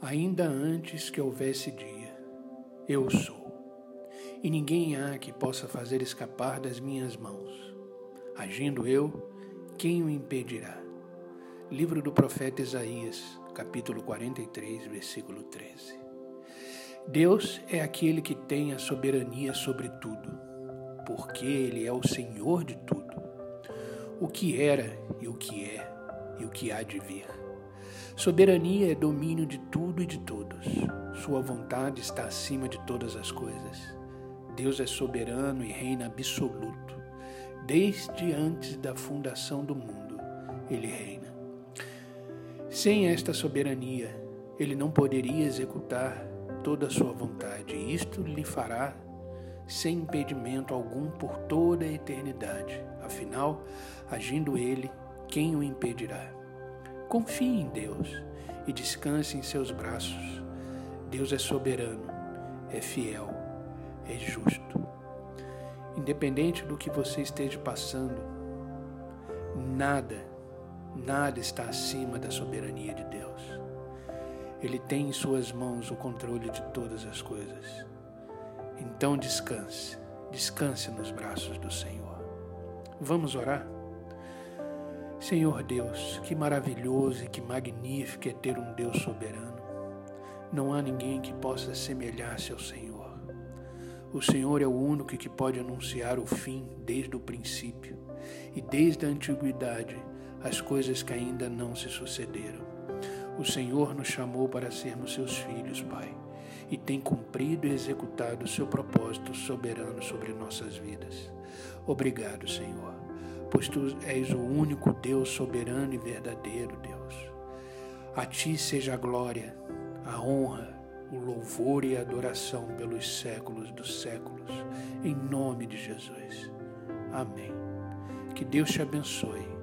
Ainda antes que houvesse dia, eu sou, e ninguém há que possa fazer escapar das minhas mãos. Agindo eu, quem o impedirá? Livro do profeta Isaías, capítulo 43, versículo 13. Deus é aquele que tem a soberania sobre tudo, porque Ele é o Senhor de tudo, o que era e o que é e o que há de vir. Soberania é domínio de tudo e de todos. Sua vontade está acima de todas as coisas. Deus é soberano e reina absoluto. Desde antes da fundação do mundo, ele reina. Sem esta soberania, ele não poderia executar toda a sua vontade. Isto lhe fará sem impedimento algum por toda a eternidade. Afinal, agindo ele, quem o impedirá? Confie em Deus e descanse em seus braços. Deus é soberano, é fiel, é justo. Independente do que você esteja passando, nada, nada está acima da soberania de Deus. Ele tem em suas mãos o controle de todas as coisas. Então descanse, descanse nos braços do Senhor. Vamos orar? Senhor Deus, que maravilhoso e que magnífico é ter um Deus soberano. Não há ninguém que possa semelhar-se ao Senhor. O Senhor é o único que pode anunciar o fim desde o princípio e desde a antiguidade as coisas que ainda não se sucederam. O Senhor nos chamou para sermos seus filhos, Pai, e tem cumprido e executado o seu propósito soberano sobre nossas vidas. Obrigado, Senhor pois tu és o único Deus soberano e verdadeiro, Deus. A ti seja a glória, a honra, o louvor e a adoração pelos séculos dos séculos, em nome de Jesus. Amém. Que Deus te abençoe